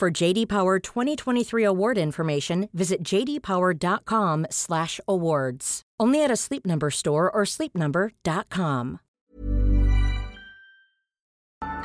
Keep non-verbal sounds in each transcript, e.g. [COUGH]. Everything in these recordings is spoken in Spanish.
For JD Power 2023 award information, visit jdpower.com/awards. Only at a Sleep Number store or sleepnumber.com.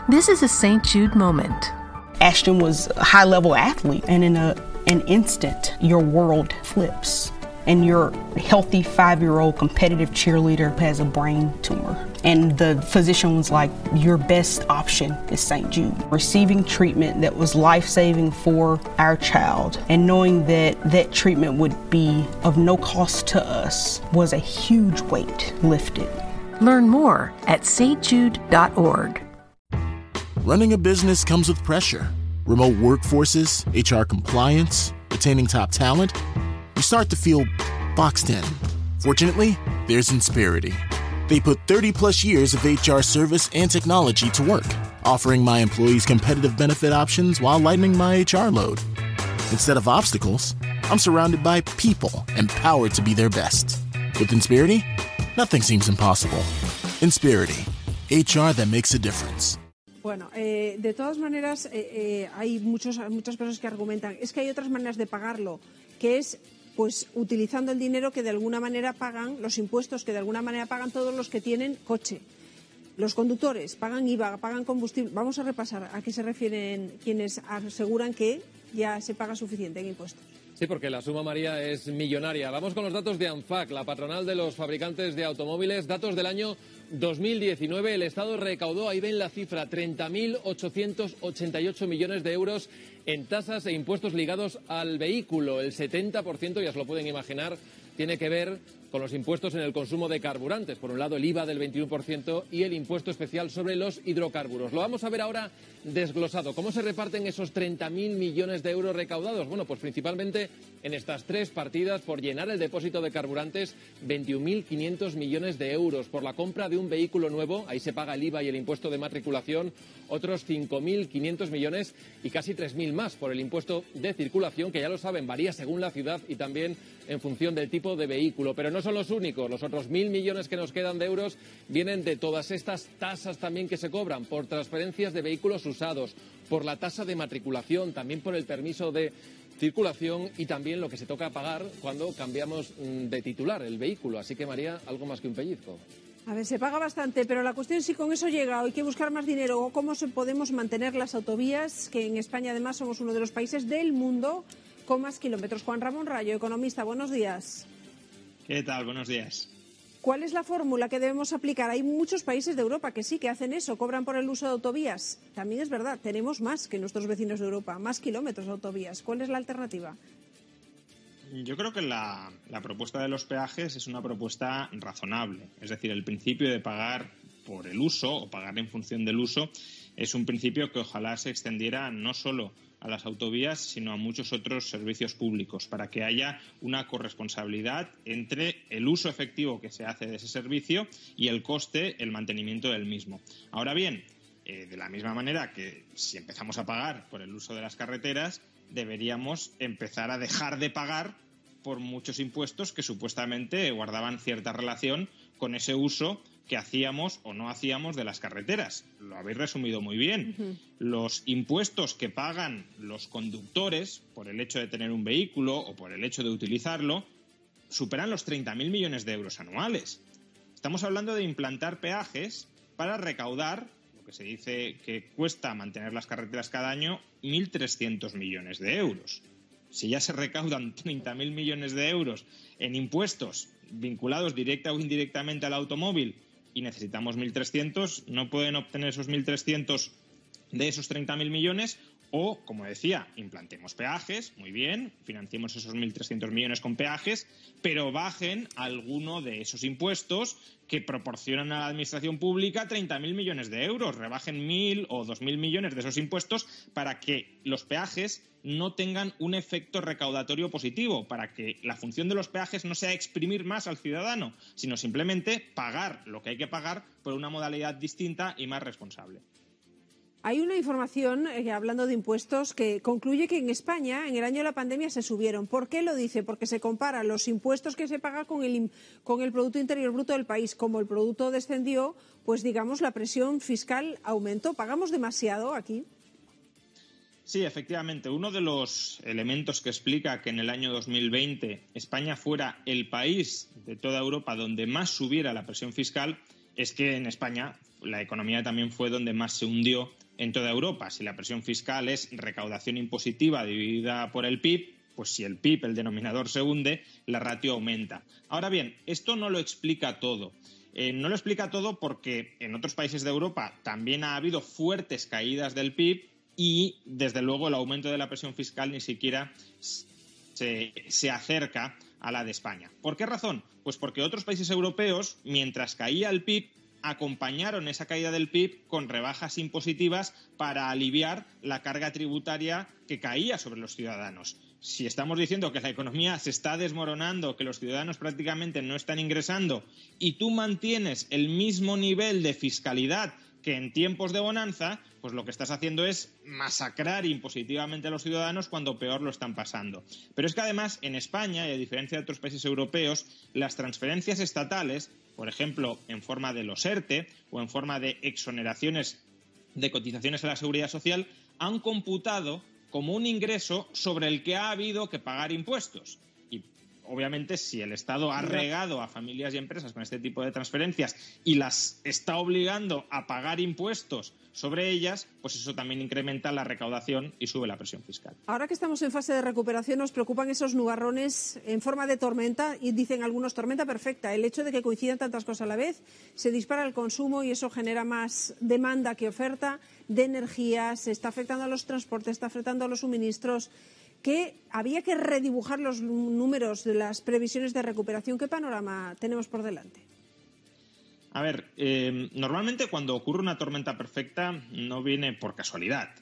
This is a St. Jude moment. Ashton was a high-level athlete, and in a an instant, your world flips. And your healthy five year old competitive cheerleader has a brain tumor. And the physician was like, Your best option is St. Jude. Receiving treatment that was life saving for our child and knowing that that treatment would be of no cost to us was a huge weight lifted. Learn more at stjude.org. Running a business comes with pressure remote workforces, HR compliance, retaining top talent. You start to feel boxed in. Fortunately, there's Insperity. They put 30 plus years of HR service and technology to work, offering my employees competitive benefit options while lightening my HR load. Instead of obstacles, I'm surrounded by people empowered to be their best. With Insperity, nothing seems impossible. Insperity, HR that makes a difference. Bueno, eh, de todas maneras, eh, eh, hay muchos, muchas personas que argumentan, es que hay otras maneras de pagarlo, que es pues utilizando el dinero que de alguna manera pagan, los impuestos que de alguna manera pagan todos los que tienen coche. Los conductores pagan IVA, pagan combustible. Vamos a repasar a qué se refieren quienes aseguran que ya se paga suficiente en impuestos. Sí, porque la suma María es millonaria. Vamos con los datos de ANFAC, la patronal de los fabricantes de automóviles. Datos del año 2019. El Estado recaudó, ahí ven la cifra, 30.888 millones de euros en tasas e impuestos ligados al vehículo. El 70%, ya se lo pueden imaginar, tiene que ver con los impuestos en el consumo de carburantes. Por un lado, el IVA del 21% y el impuesto especial sobre los hidrocarburos. Lo vamos a ver ahora desglosado. ¿Cómo se reparten esos 30.000 millones de euros recaudados? Bueno, pues principalmente en estas tres partidas por llenar el depósito de carburantes, 21.500 millones de euros. Por la compra de un vehículo nuevo, ahí se paga el IVA y el impuesto de matriculación, otros 5.500 millones y casi 3.000 más por el impuesto de circulación, que ya lo saben, varía según la ciudad y también en función del tipo de vehículo. Pero no son los únicos. Los otros mil millones que nos quedan de euros vienen de todas estas tasas también que se cobran por transferencias de vehículos usados, por la tasa de matriculación, también por el permiso de circulación y también lo que se toca pagar cuando cambiamos mm, de titular el vehículo. Así que, María, algo más que un pellizco. A ver, se paga bastante, pero la cuestión es si con eso llega o hay que buscar más dinero o cómo podemos mantener las autovías, que en España además somos uno de los países del mundo con más kilómetros. Juan Ramón Rayo, economista, buenos días. ¿Qué tal? Buenos días. ¿Cuál es la fórmula que debemos aplicar? Hay muchos países de Europa que sí, que hacen eso, cobran por el uso de autovías. También es verdad, tenemos más que nuestros vecinos de Europa, más kilómetros de autovías. ¿Cuál es la alternativa? Yo creo que la, propuesta de los peajes es una propuesta razonable. Es decir, el principio de pagar por el uso o pagar en función del uso es un principio que ojalá se extendiera no solo a las autovías, sino a muchos otros servicios públicos, para que haya una corresponsabilidad entre el uso efectivo que se hace de ese servicio y el coste, el mantenimiento del mismo. Ahora bien, eh, de la misma manera que si empezamos a pagar por el uso de las carreteras, deberíamos empezar a dejar de pagar por muchos impuestos que supuestamente guardaban cierta relación con ese uso que hacíamos o no hacíamos de las carreteras. Lo habéis resumido muy bien. Los impuestos que pagan los conductores por el hecho de tener un vehículo o por el hecho de utilizarlo superan los 30.000 millones de euros anuales. Estamos hablando de implantar peajes para recaudar lo que se dice que cuesta mantener las carreteras cada año 1.300 millones de euros. Si ya se recaudan [LAUGHS] 30.000 millones de euros en impuestos vinculados directa o indirectamente al automóvil y necesitamos 1.300, no pueden obtener esos 1.300 de esos 30.000 millones O, como decía, implantemos peajes, muy bien, financiemos esos 1.300 millones con peajes, pero bajen alguno de esos impuestos que proporcionan a la administración pública 30.000 millones de euros. Rebajen 1.000 o 2.000 millones de esos impuestos para que los peajes no tengan un efecto recaudatorio positivo, para que la función de los peajes no sea exprimir más al ciudadano, sino simplemente pagar lo que hay que pagar por una modalidad distinta y más responsable. Hay una información, eh, hablando de impuestos, que concluye que en España, en el año de la pandemia, se subieron. ¿Por qué lo dice? Porque se compara los impuestos que se paga con el, con el Producto Interior Bruto del país. Como el producto descendió, pues digamos, la presión fiscal aumentó. ¿Pagamos demasiado aquí? Sí, efectivamente. Uno de los elementos que explica que en el año 2020 España fuera el país de toda Europa donde más subiera la presión fiscal es que en España la economía también fue donde más se hundió en toda Europa. Si la presión fiscal es recaudación impositiva dividida por el PIB, pues si el PIB, el denominador, se hunde, la ratio aumenta. Ahora bien, esto no lo explica todo. Eh, no lo explica todo porque en otros países de Europa también ha habido fuertes caídas del PIB y, desde luego, el aumento de la presión fiscal ni siquiera se, se acerca a la de España. ¿Por qué razón? Pues porque otros países europeos, mientras caía el PIB, acompañaron esa caída del PIB con rebajas impositivas para aliviar la carga tributaria que caía sobre los ciudadanos. Si estamos diciendo que la economía se está desmoronando, que los ciudadanos prácticamente no están ingresando y tú mantienes el mismo nivel de fiscalidad que en tiempos de bonanza, pues lo que estás haciendo es masacrar impositivamente a los ciudadanos cuando peor lo están pasando. Pero es que además en España, y a diferencia de otros países europeos, las transferencias estatales, por ejemplo, en forma de los ERTE o en forma de exoneraciones de cotizaciones a la seguridad social, han computado como un ingreso sobre el que ha habido que pagar impuestos. Obviamente, si el Estado ha regado a familias y empresas con este tipo de transferencias y las está obligando a pagar impuestos sobre ellas, pues eso también incrementa la recaudación y sube la presión fiscal. Ahora que estamos en fase de recuperación, nos preocupan esos nubarrones en forma de tormenta y dicen algunos tormenta perfecta. El hecho de que coincidan tantas cosas a la vez, se dispara el consumo y eso genera más demanda que oferta de energía, se está afectando a los transportes, está afectando a los suministros que había que redibujar los números de las previsiones de recuperación. ¿Qué panorama tenemos por delante? A ver, eh, normalmente cuando ocurre una tormenta perfecta no viene por casualidad.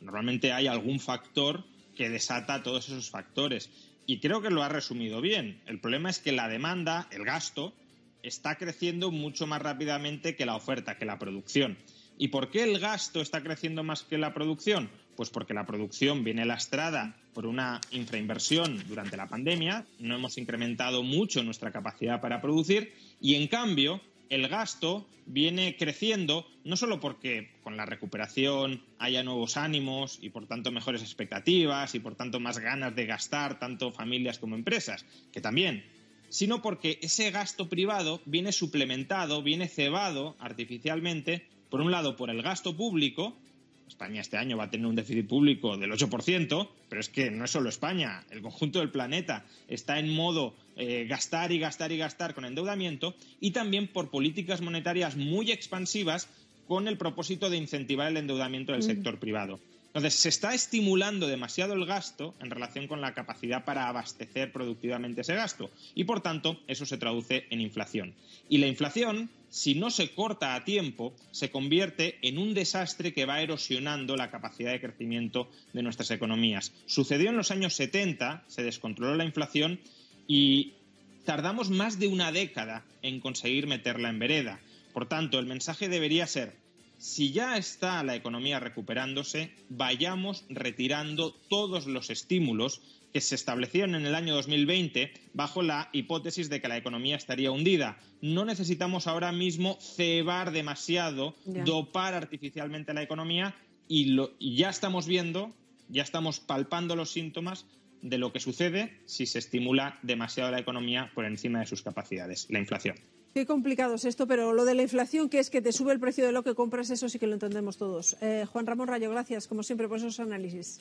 Normalmente hay algún factor que desata todos esos factores. Y creo que lo ha resumido bien. El problema es que la demanda, el gasto, está creciendo mucho más rápidamente que la oferta, que la producción. ¿Y por qué el gasto está creciendo más que la producción? Pues porque la producción viene lastrada por una infrainversión durante la pandemia, no hemos incrementado mucho nuestra capacidad para producir y en cambio el gasto viene creciendo no solo porque con la recuperación haya nuevos ánimos y por tanto mejores expectativas y por tanto más ganas de gastar tanto familias como empresas, que también, sino porque ese gasto privado viene suplementado, viene cebado artificialmente, por un lado por el gasto público, España este año va a tener un déficit público del 8%, pero es que no es solo España, el conjunto del planeta está en modo eh, gastar y gastar y gastar con endeudamiento y también por políticas monetarias muy expansivas con el propósito de incentivar el endeudamiento del sector privado. Entonces, se está estimulando demasiado el gasto en relación con la capacidad para abastecer productivamente ese gasto y, por tanto, eso se traduce en inflación. Y la inflación, si no se corta a tiempo, se convierte en un desastre que va erosionando la capacidad de crecimiento de nuestras economías. Sucedió en los años 70, se descontroló la inflación y tardamos más de una década en conseguir meterla en vereda. Por tanto, el mensaje debería ser si ya está la economía recuperándose, vayamos retirando todos los estímulos que se establecieron en el año 2020 bajo la hipótesis de que la economía estaría hundida. No necesitamos ahora mismo cebar demasiado, dopar artificialmente la economía y, y ya estamos viendo, ya estamos palpando los síntomas de lo que sucede si se estimula demasiado la economía por encima de sus capacidades, la inflación. Qué complicado es esto, pero lo de la inflación, que es que te sube el precio de lo que compras, eso sí que lo entendemos todos. Eh, Juan Ramón Rayo, gracias, como siempre, por esos análisis.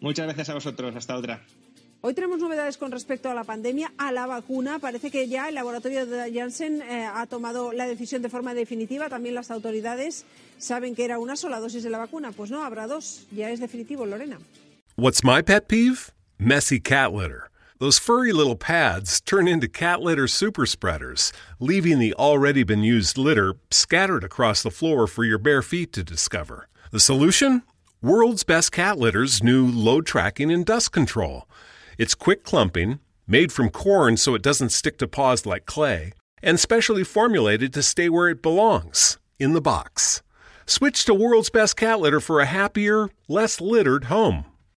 Muchas gracias a vosotros. Hasta otra. Hoy tenemos novedades con respecto a la pandemia, a la vacuna. Parece que ya el laboratorio de Janssen eh, ha tomado la decisión de forma definitiva. También las autoridades saben que era una sola dosis de la vacuna. Pues no, habrá dos. Ya es definitivo, Lorena. What's my pet peeve? Messy cat litter. Those furry little pads turn into cat litter super spreaders, leaving the already been used litter scattered across the floor for your bare feet to discover. The solution? World's Best Cat Litter's new load tracking and dust control. It's quick clumping, made from corn so it doesn't stick to paws like clay, and specially formulated to stay where it belongs in the box. Switch to World's Best Cat Litter for a happier, less littered home.